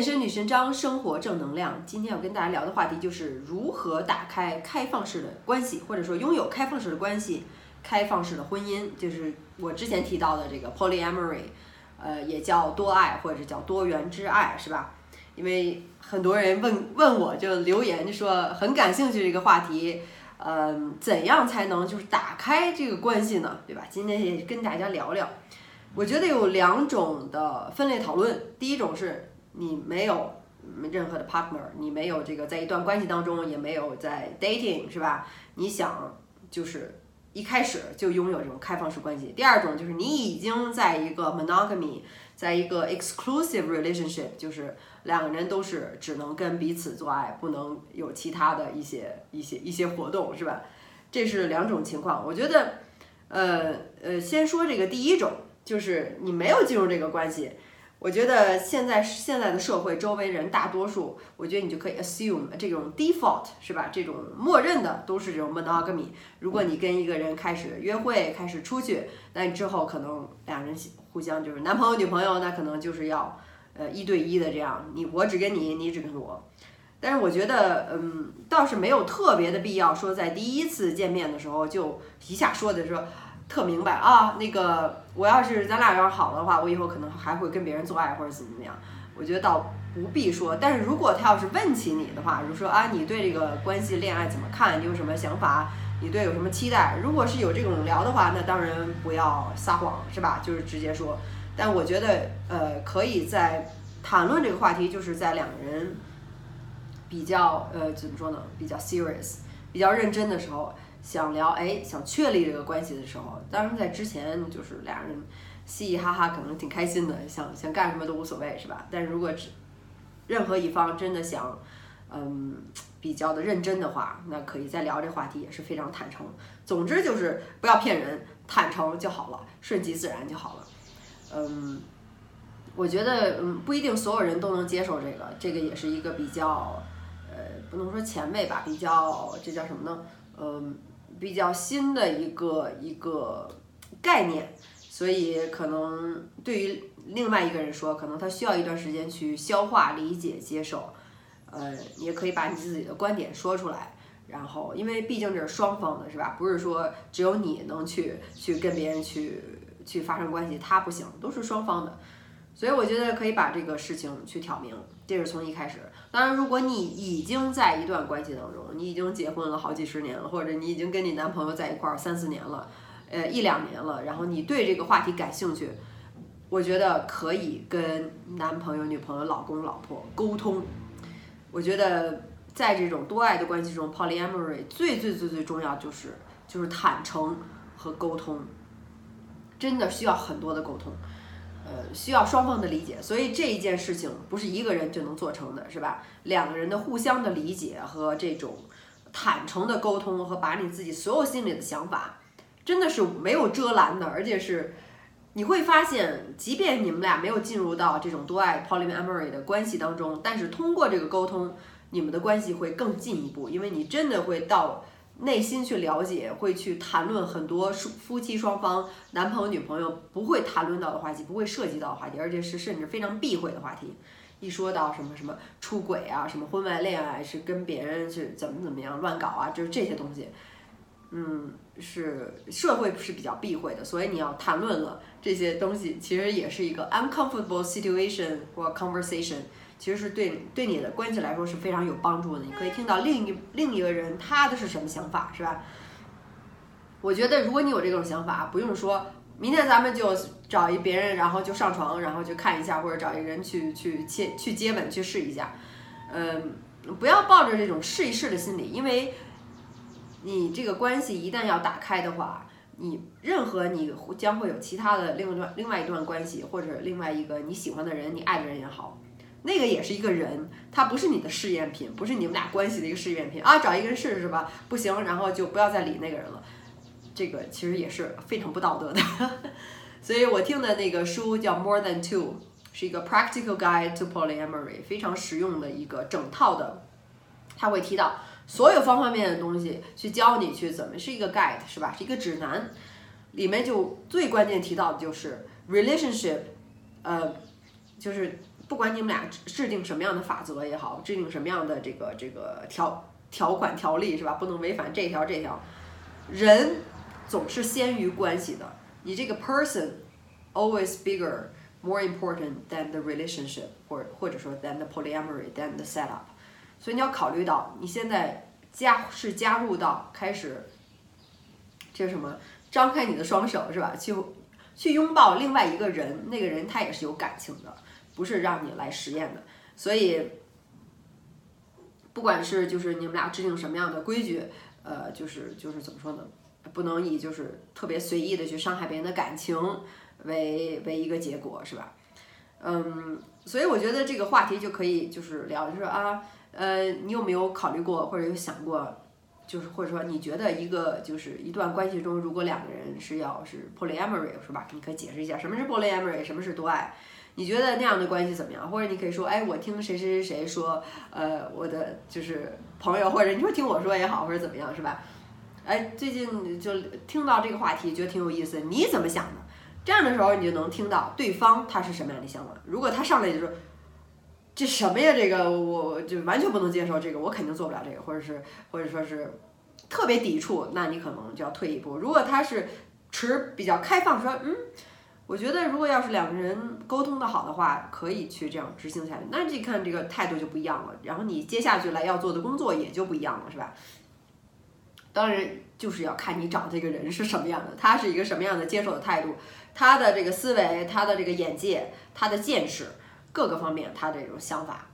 健身女神张，生活正能量。今天要跟大家聊的话题就是如何打开开放式的关系，或者说拥有开放式的关系、开放式的婚姻，就是我之前提到的这个 polyamory，呃，也叫多爱或者叫多元之爱，是吧？因为很多人问问我就留言就说很感兴趣这个话题，嗯，怎样才能就是打开这个关系呢？对吧？今天也跟大家聊聊。我觉得有两种的分类讨论，第一种是你没有任何的 partner，你没有这个在一段关系当中，也没有在 dating，是吧？你想就是一开始就拥有这种开放式关系。第二种就是你已经在一个 monogamy，在一个 exclusive relationship，就是两个人都是只能跟彼此做爱，不能有其他的一些一些一些活动，是吧？这是两种情况。我觉得，呃呃，先说这个第一种。就是你没有进入这个关系，我觉得现在现在的社会周围人大多数，我觉得你就可以 assume 这种 default 是吧？这种默认的都是这种 monogamy。如果你跟一个人开始约会，开始出去，那你之后可能两人互相就是男朋友女朋友，那可能就是要呃一对一的这样，你我只跟你，你只跟我。但是我觉得，嗯，倒是没有特别的必要说在第一次见面的时候就一下说的说。特明白啊，那个我要是咱俩要是好的话，我以后可能还会跟别人做爱或者怎么怎么样。我觉得倒不必说，但是如果他要是问起你的话，比如说啊，你对这个关系恋爱怎么看？你有什么想法？你对有什么期待？如果是有这种聊的话，那当然不要撒谎，是吧？就是直接说。但我觉得呃，可以在谈论这个话题，就是在两个人比较呃怎么说呢？比较 serious，比较认真的时候。想聊哎，想确立这个关系的时候，当然在之前就是俩人嘻嘻哈哈，可能挺开心的，想想干什么都无所谓，是吧？但是如果任何一方真的想，嗯，比较的认真的话，那可以再聊这话题，也是非常坦诚。总之就是不要骗人，坦诚就好了，顺其自然就好了。嗯，我觉得嗯不一定所有人都能接受这个，这个也是一个比较呃不能说前辈吧，比较这叫什么呢？嗯。比较新的一个一个概念，所以可能对于另外一个人说，可能他需要一段时间去消化、理解、接受。呃，也可以把你自己的观点说出来，然后，因为毕竟这是双方的，是吧？不是说只有你能去去跟别人去去发生关系，他不行，都是双方的。所以我觉得可以把这个事情去挑明，这是从一开始。当然，如果你已经在一段关系当中，你已经结婚了好几十年了，或者你已经跟你男朋友在一块儿三四年了，呃一两年了，然后你对这个话题感兴趣，我觉得可以跟男朋友、女朋友、老公、老婆沟通。我觉得在这种多爱的关系中，polyamory 最最最最重要就是就是坦诚和沟通，真的需要很多的沟通。呃，需要双方的理解，所以这一件事情不是一个人就能做成的，是吧？两个人的互相的理解和这种坦诚的沟通，和把你自己所有心里的想法，真的是没有遮拦的，而且是你会发现，即便你们俩没有进入到这种多爱 polyamory 的关系当中，但是通过这个沟通，你们的关系会更进一步，因为你真的会到。内心去了解，会去谈论很多夫夫妻双方、男朋友女朋友不会谈论到的话题，不会涉及到的话题，而且是甚至非常避讳的话题。一说到什么什么出轨啊，什么婚外恋爱，是跟别人是怎么怎么样乱搞啊，就是这些东西，嗯，是社会是比较避讳的。所以你要谈论了这些东西，其实也是一个 uncomfortable situation 或 conversation。其实是对对你的关系来说是非常有帮助的。你可以听到另一另一个人他的是什么想法，是吧？我觉得如果你有这种想法，不用说明天咱们就找一别人，然后就上床，然后就看一下，或者找一个人去去接去接吻去试一下。嗯，不要抱着这种试一试的心理，因为你这个关系一旦要打开的话，你任何你将会有其他的另一段另外一段关系，或者另外一个你喜欢的人、你爱的人也好。那个也是一个人，他不是你的试验品，不是你们俩关系的一个试验品啊！找一个人试试吧，不行，然后就不要再理那个人了。这个其实也是非常不道德的。所以我听的那个书叫《More Than Two》，是一个 Practical Guide to Polyamory，非常实用的一个整套的，他会提到所有方方面面的东西，去教你去怎么是一个 guide，是吧？是一个指南。里面就最关键提到的就是 relationship，呃，就是。不管你们俩制定什么样的法则也好，制定什么样的这个这个条条款条例是吧？不能违反这条这条。人总是先于关系的，你这个 person always bigger more important than the relationship，或者或者说 than the polyamory than the setup。所以你要考虑到你现在加是加入到开始，这是什么？张开你的双手是吧？去去拥抱另外一个人，那个人他也是有感情的，不是让你来实验的。所以，不管是就是你们俩制定什么样的规矩，呃，就是就是怎么说呢？不能以就是特别随意的去伤害别人的感情为为一个结果，是吧？嗯，所以我觉得这个话题就可以就是聊，就是啊，呃，你有没有考虑过或者有想过？就是或者说，你觉得一个就是一段关系中，如果两个人是要是 polyamory 是吧？你可以解释一下什么是 polyamory，什么是多爱？你觉得那样的关系怎么样？或者你可以说，哎，我听谁谁谁谁说，呃，我的就是朋友，或者你说听我说也好，或者怎么样是吧？哎，最近就听到这个话题，觉得挺有意思，你怎么想的？这样的时候，你就能听到对方他是什么样的想法。如果他上来就说，这什么呀？这个我就完全不能接受，这个我肯定做不了这个，或者是或者说是特别抵触，那你可能就要退一步。如果他是持比较开放，说嗯，我觉得如果要是两个人沟通的好的话，可以去这样执行下去，那这看这个态度就不一样了。然后你接下去来要做的工作也就不一样了，是吧？当然就是要看你找这个人是什么样的，他是一个什么样的接受的态度，他的这个思维，他的这个眼界，他的见识。各个方面，他这种想法，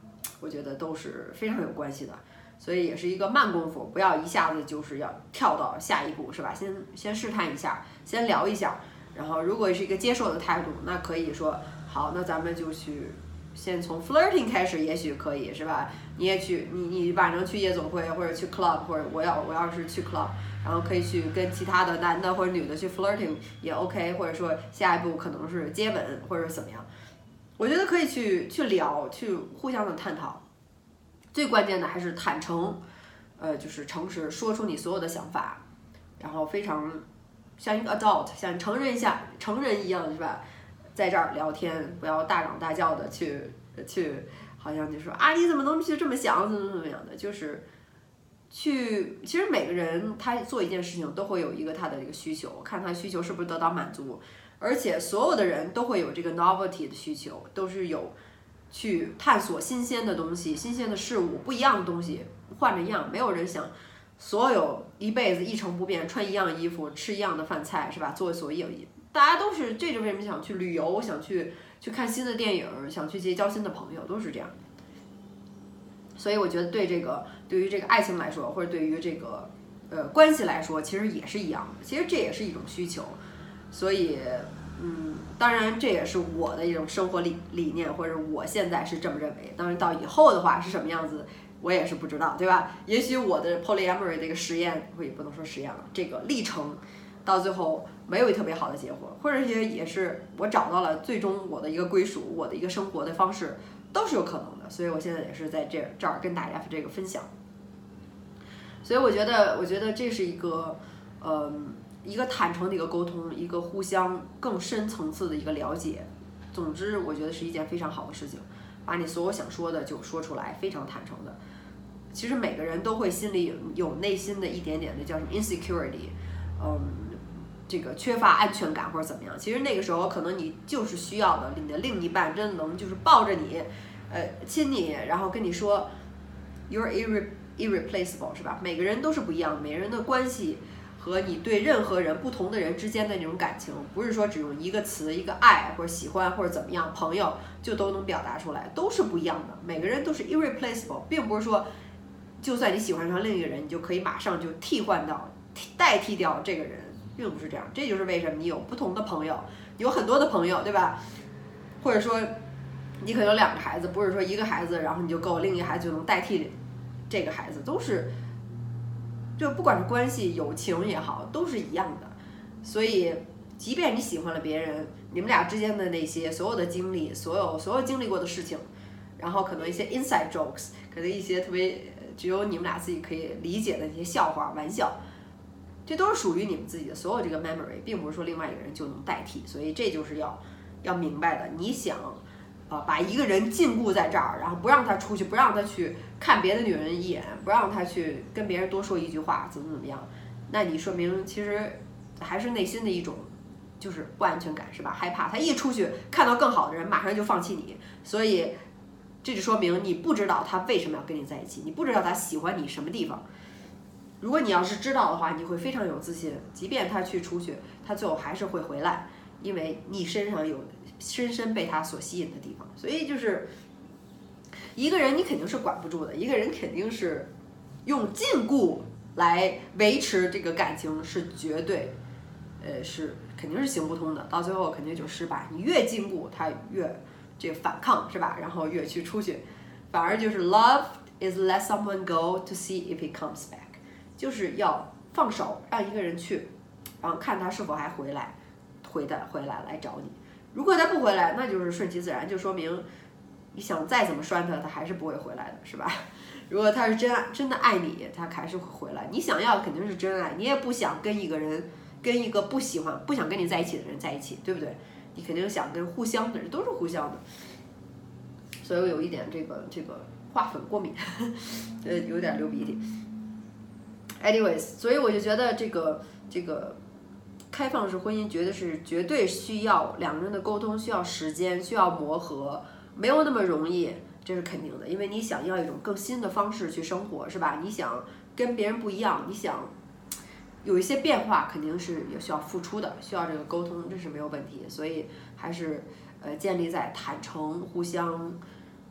我觉得都是非常有关系的，所以也是一个慢功夫，不要一下子就是要跳到下一步，是吧？先先试探一下，先聊一下，然后如果是一个接受的态度，那可以说好，那咱们就去先从 flirting 开始，也许可以，是吧？你也去，你你晚上去夜总会或者去 club，或者我要我要是去 club，然后可以去跟其他的男的或者女的去 flirting 也 OK，或者说下一步可能是接吻或者怎么样。我觉得可以去去聊，去互相的探讨。最关键的还是坦诚，呃，就是诚实，说出你所有的想法，然后非常像一个 adult，像成人一下成人一样，是吧？在这儿聊天，不要大嚷大叫的去去，好像就说啊，你怎么能去这么想，怎么怎么样的？就是去，其实每个人他做一件事情都会有一个他的一个需求，看他需求是不是得到满足。而且所有的人都会有这个 novelty 的需求，都是有去探索新鲜的东西、新鲜的事物、不一样的东西，换着样。没有人想所有一辈子一成不变，穿一样衣服，吃一样的饭菜，是吧？做所有，大家都是这就为什么想去旅游，想去去看新的电影，想去结交新的朋友，都是这样。所以我觉得对这个对于这个爱情来说，或者对于这个呃关系来说，其实也是一样的。其实这也是一种需求。所以，嗯，当然这也是我的一种生活理理念，或者我现在是这么认为。当然到以后的话是什么样子，我也是不知道，对吧？也许我的 polyamory 这个实验，我也不能说实验了，这个历程到最后没有特别好的结果，或者也也是我找到了最终我的一个归属，我的一个生活的方式都是有可能的。所以我现在也是在这这儿跟大家这个分享。所以我觉得，我觉得这是一个，嗯。一个坦诚的一个沟通，一个互相更深层次的一个了解。总之，我觉得是一件非常好的事情，把你所有想说的就说出来，非常坦诚的。其实每个人都会心里有有内心的一点点的叫什么 insecurity，嗯，这个缺乏安全感或者怎么样。其实那个时候可能你就是需要的，你的另一半真的能就是抱着你，呃，亲你，然后跟你说 you're irre irreplaceable，是吧？每个人都是不一样，每个人的关系。和你对任何人不同的人之间的那种感情，不是说只用一个词、一个爱或者喜欢或者怎么样，朋友就都能表达出来，都是不一样的。每个人都是 irreplaceable，并不是说，就算你喜欢上另一个人，你就可以马上就替换到、代替掉这个人，并不是这样。这就是为什么你有不同的朋友，有很多的朋友，对吧？或者说，你可能有两个孩子，不是说一个孩子，然后你就够，另一个孩子就能代替这个孩子，都是。就不管是关系、友情也好，都是一样的。所以，即便你喜欢了别人，你们俩之间的那些所有的经历、所有所有经历过的事情，然后可能一些 inside jokes，可能一些特别只有你们俩自己可以理解的那些笑话、玩笑，这都是属于你们自己的所有这个 memory，并不是说另外一个人就能代替。所以这就是要要明白的。你想啊，把一个人禁锢在这儿，然后不让他出去，不让他去看别的女人一眼，不让他去跟别人多说一句话，怎么怎么样？那你说明其实还是内心的一种就是不安全感，是吧？害怕他一出去看到更好的人，马上就放弃你，所以这就说明你不知道他为什么要跟你在一起，你不知道他喜欢你什么地方。如果你要是知道的话，你会非常有自信，即便他去出去，他最后还是会回来，因为你身上有。深深被他所吸引的地方，所以就是一个人，你肯定是管不住的。一个人肯定是用禁锢来维持这个感情，是绝对，呃，是肯定是行不通的。到最后肯定就失败。你越禁锢他，越这个反抗，是吧？然后越去出去，反而就是 love is let someone go to see if he comes back，就是要放手，让一个人去，然后看他是否还回来，回的回来来找你。如果他不回来，那就是顺其自然，就说明你想再怎么拴他，他还是不会回来的，是吧？如果他是真爱，真的爱你，他还是会回来。你想要肯定是真爱，你也不想跟一个人，跟一个不喜欢、不想跟你在一起的人在一起，对不对？你肯定想跟互相的人，都是互相的。所以我有一点这个这个花粉过敏，呃，有点流鼻涕。Anyways，所以我就觉得这个这个。开放式婚姻绝对是绝对需要两个人的沟通，需要时间，需要磨合，没有那么容易，这是肯定的。因为你想要一种更新的方式去生活，是吧？你想跟别人不一样，你想有一些变化，肯定是也需要付出的，需要这个沟通，这是没有问题。所以还是呃建立在坦诚、互相。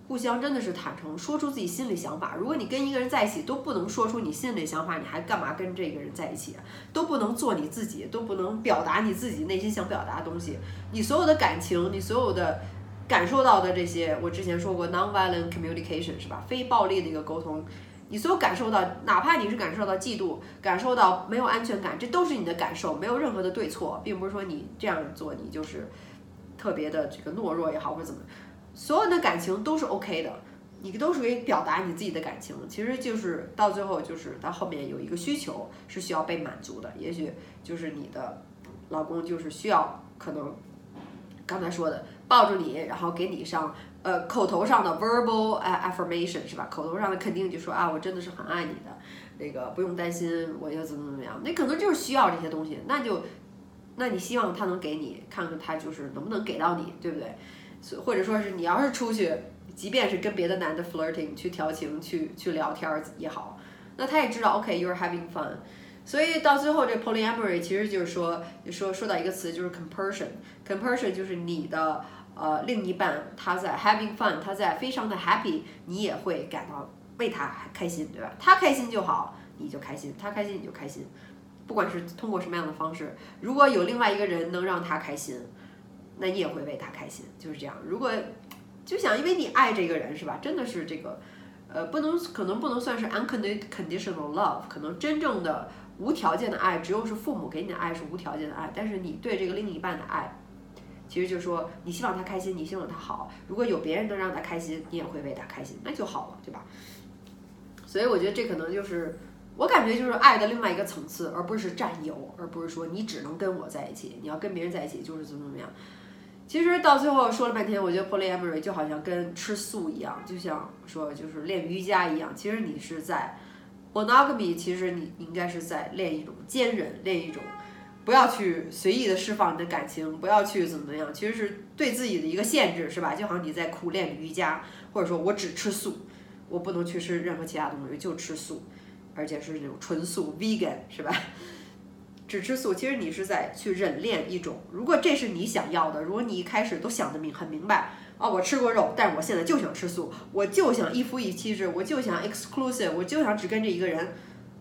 互相真的是坦诚，说出自己心里想法。如果你跟一个人在一起都不能说出你心里想法，你还干嘛跟这个人在一起？都不能做你自己，都不能表达你自己内心想表达的东西。你所有的感情，你所有的感受到的这些，我之前说过，nonviolent communication 是吧？非暴力的一个沟通。你所有感受到，哪怕你是感受到嫉妒，感受到没有安全感，这都是你的感受，没有任何的对错，并不是说你这样做你就是特别的这个懦弱也好，或者怎么。所有的感情都是 OK 的，你都属于表达你自己的感情，其实就是到最后就是到后面有一个需求是需要被满足的，也许就是你的老公就是需要可能刚才说的抱住你，然后给你上呃口头上的 verbal affirmation 是吧？口头上的肯定就说啊我真的是很爱你的，那个不用担心我要怎么怎么样，那可能就是需要这些东西，那就那你希望他能给你，看看他就是能不能给到你，对不对？或者说是你要是出去，即便是跟别的男的 flirting 去调情去去聊天也好，那他也知道 OK you're having fun，所以到最后这 polyamory 其实就是说说说到一个词就是 compersion，compersion 就是你的呃另一半他在 having fun，他在非常的 happy，你也会感到为他开心，对吧？他开心就好，你就开心，他开心你就开心，不管是通过什么样的方式，如果有另外一个人能让他开心。那你也会为他开心，就是这样。如果就想，因为你爱这个人是吧？真的是这个，呃，不能可能不能算是 unconditional love，可能真正的无条件的爱，只有是父母给你的爱是无条件的爱。但是你对这个另一半的爱，其实就是说你希望他开心，你希望他好。如果有别人能让他开心，你也会为他开心，那就好了，对吧？所以我觉得这可能就是我感觉就是爱的另外一个层次，而不是占有，而不是说你只能跟我在一起，你要跟别人在一起就是怎么怎么样。其实到最后说了半天，我觉得 polyamory 就好像跟吃素一样，就像说就是练瑜伽一样。其实你是在 monogamy，其实你应该是在练一种坚韧，练一种不要去随意的释放你的感情，不要去怎么怎么样。其实是对自己的一个限制，是吧？就好像你在苦练瑜伽，或者说我只吃素，我不能去吃任何其他东西，就吃素，而且是那种纯素 vegan，是吧？只吃素，其实你是在去忍练一种。如果这是你想要的，如果你一开始都想得明很明白啊，我吃过肉，但是我现在就想吃素，我就想一夫一妻制，我就想 exclusive，我就想只跟这一个人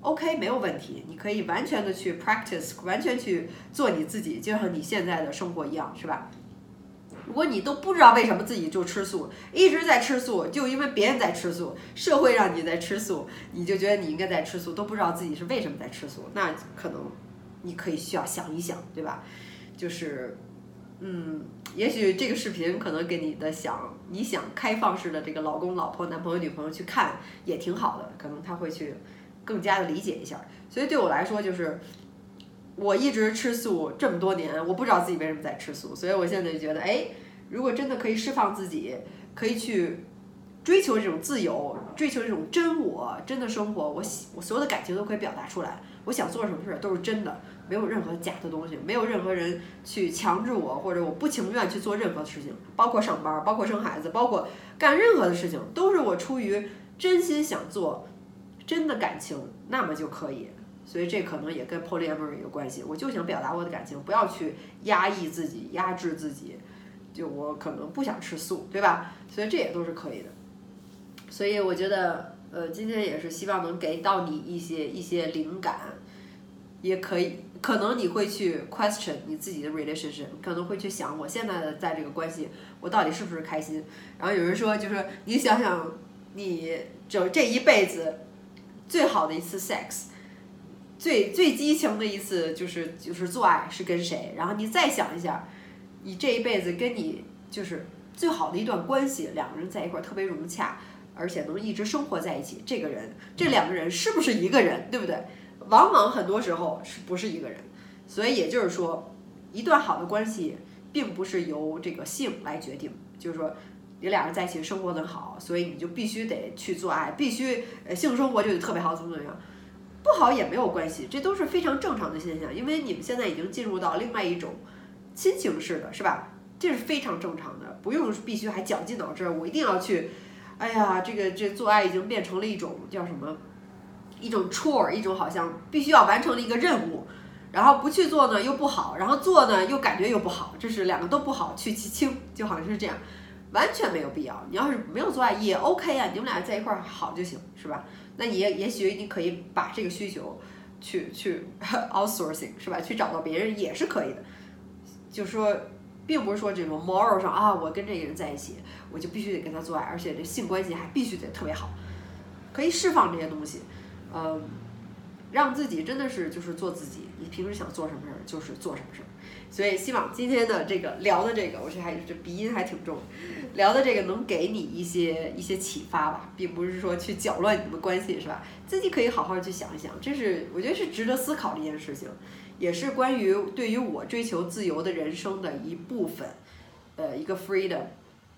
，OK，没有问题，你可以完全的去 practice，完全去做你自己，就像你现在的生活一样，是吧？如果你都不知道为什么自己就吃素，一直在吃素，就因为别人在吃素，社会让你在吃素，你就觉得你应该在吃素，都不知道自己是为什么在吃素，那可能。你可以需要想一想，对吧？就是，嗯，也许这个视频可能给你的想，你想开放式的这个老公、老婆、男朋友、女朋友去看也挺好的，可能他会去更加的理解一下。所以对我来说，就是我一直吃素这么多年，我不知道自己为什么在吃素，所以我现在就觉得，哎。如果真的可以释放自己，可以去追求这种自由，追求这种真我，真的生活，我喜我所有的感情都可以表达出来。我想做什么事儿都是真的，没有任何假的东西，没有任何人去强制我，或者我不情愿去做任何事情，包括上班，包括生孩子，包括干任何的事情，都是我出于真心想做，真的感情，那么就可以。所以这可能也跟 polyamory 有关系。我就想表达我的感情，不要去压抑自己、压制自己。就我可能不想吃素，对吧？所以这也都是可以的。所以我觉得，呃，今天也是希望能给到你一些一些灵感，也可以，可能你会去 question 你自己的 relationship，可能会去想我现在的在这个关系，我到底是不是开心？然后有人说，就是你想想，你就这一辈子最好的一次 sex。最最激情的一次就是就是做爱是跟谁？然后你再想一下，你这一辈子跟你就是最好的一段关系，两个人在一块儿特别融洽，而且能一直生活在一起，这个人这两个人是不是一个人？对不对？往往很多时候是不是一个人？所以也就是说，一段好的关系并不是由这个性来决定，就是说你俩人在一起生活的好，所以你就必须得去做爱，必须呃性生活就得特别好，怎么怎么样。不好也没有关系，这都是非常正常的现象，因为你们现在已经进入到另外一种亲情式的，是吧？这是非常正常的，不用必须还绞尽脑汁，我一定要去，哎呀，这个这做爱已经变成了一种叫什么，一种 chore，一种好像必须要完成的一个任务，然后不去做呢又不好，然后做呢又感觉又不好，这是两个都不好，去其轻，就好像是这样，完全没有必要。你要是没有做爱也 OK 啊，你们俩在一块儿好就行，是吧？那也也许你可以把这个需求去去 outsourcing 是吧？去找到别人也是可以的。就说，并不是说这种 moral 上啊，我跟这个人在一起，我就必须得跟他做爱，而且这性关系还必须得特别好，可以释放这些东西，嗯，让自己真的是就是做自己。你平时想做什么事儿，就是做什么事儿。所以希望今天的这个聊的这个，我觉得还这鼻音还挺重，聊的这个能给你一些一些启发吧，并不是说去搅乱你们关系，是吧？自己可以好好去想一想，这是我觉得是值得思考的一件事情，也是关于对于我追求自由的人生的一部分，呃，一个 freedom，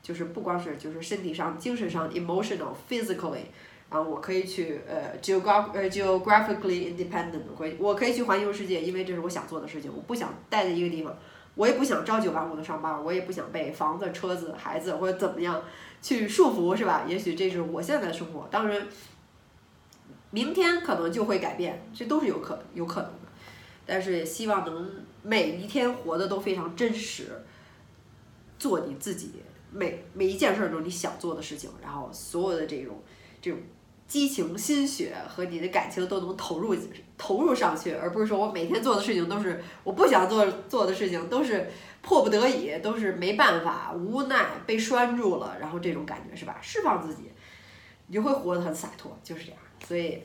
就是不光是就是身体上、精神上，emotional、physically。然后我可以去呃，geograph 呃，geographically independent，可以，我可以去环游世界，因为这是我想做的事情。我不想待在一个地方，我也不想朝九晚五的上班，我也不想被房子、车子、孩子或者怎么样去束缚，是吧？也许这是我现在的生活，当然，明天可能就会改变，这都是有可有可能的。但是也希望能每一天活的都非常真实，做你自己，每每一件事都是你想做的事情，然后所有的这种这种。激情、心血和你的感情都能投入投入上去，而不是说我每天做的事情都是我不想做做的事情，都是迫不得已，都是没办法、无奈被拴住了，然后这种感觉是吧？释放自己，你就会活得很洒脱，就是这样。所以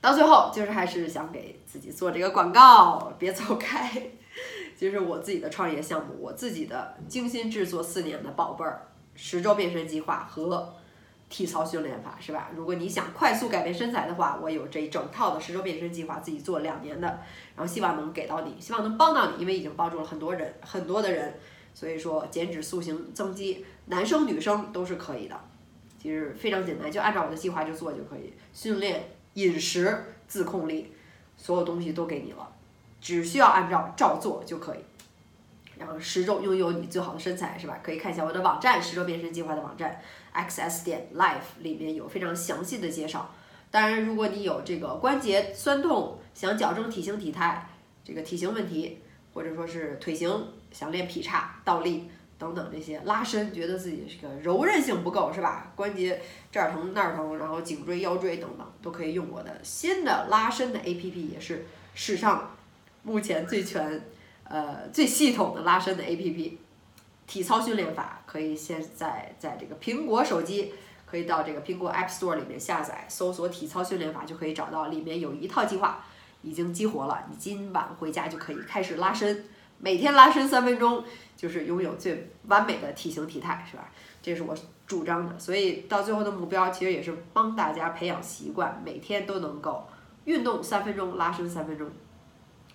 到最后，就是还是想给自己做这个广告，别走开。就是我自己的创业项目，我自己的精心制作四年的宝贝儿十周变身计划和。体操训练法是吧？如果你想快速改变身材的话，我有这一整套的十周变身计划，自己做了两年的，然后希望能给到你，希望能帮到你，因为已经帮助了很多人，很多的人，所以说减脂塑形增肌，男生女生都是可以的，其实非常简单，就按照我的计划就做就可以，训练、饮食、自控力，所有东西都给你了，只需要按照照做就可以，然后十周拥有你最好的身材是吧？可以看一下我的网站，十周变身计划的网站。Xs 点 life 里面有非常详细的介绍。当然，如果你有这个关节酸痛，想矫正体型体态，这个体型问题，或者说是腿型想练劈叉、倒立等等这些拉伸，觉得自己这个柔韧性不够是吧？关节这儿疼那儿疼，然后颈椎、腰椎等等，都可以用我的新的拉伸的 APP，也是史上目前最全、呃最系统的拉伸的 APP。体操训练法可以现在在这个苹果手机，可以到这个苹果 App Store 里面下载，搜索体操训练法就可以找到，里面有一套计划已经激活了，你今晚回家就可以开始拉伸，每天拉伸三分钟，就是拥有最完美的体型体态，是吧？这是我主张的，所以到最后的目标其实也是帮大家培养习惯，每天都能够运动三分钟，拉伸三分钟，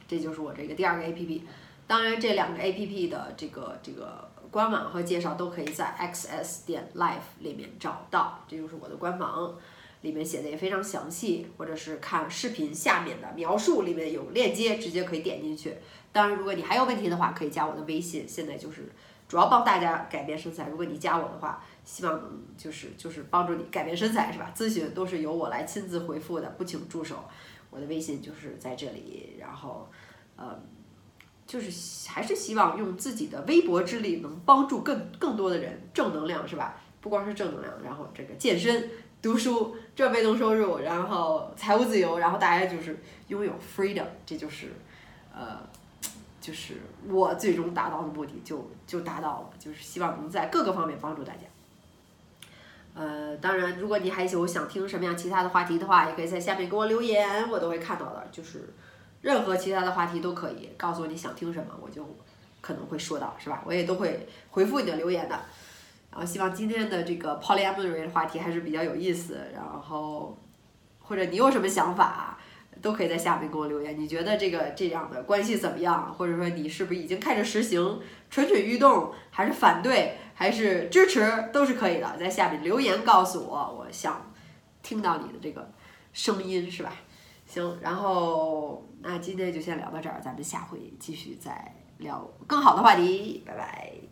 这就是我这个第二个 APP。当然，这两个 APP 的这个这个。官网和介绍都可以在 xs 点 life 里面找到，这就是我的官网，里面写的也非常详细，或者是看视频下面的描述里面有链接，直接可以点进去。当然，如果你还有问题的话，可以加我的微信，现在就是主要帮大家改变身材。如果你加我的话，希望就是就是帮助你改变身材，是吧？咨询都是由我来亲自回复的，不请助手。我的微信就是在这里，然后，呃，就是还是希望用自己的微薄之力，能帮助更更多的人，正能量是吧？不光是正能量，然后这个健身、读书、赚被动收入，然后财务自由，然后大家就是拥有 freedom，这就是呃，就是我最终达到的目的就就达到了，就是希望能在各个方面帮助大家。呃，当然，如果你还有想听什么样其他的话题的话，也可以在下面给我留言，我都会看到的。就是任何其他的话题都可以告诉我你想听什么，我就可能会说到，是吧？我也都会回复你的留言的。然后希望今天的这个 polyamory 的话题还是比较有意思。然后或者你有什么想法，都可以在下面给我留言。你觉得这个这样的关系怎么样？或者说你是不是已经开始实行蠢蠢欲动，还是反对？还是支持都是可以的，在下面留言告诉我，我想听到你的这个声音，是吧？行，然后那今天就先聊到这儿，咱们下回继续再聊更好的话题，拜拜。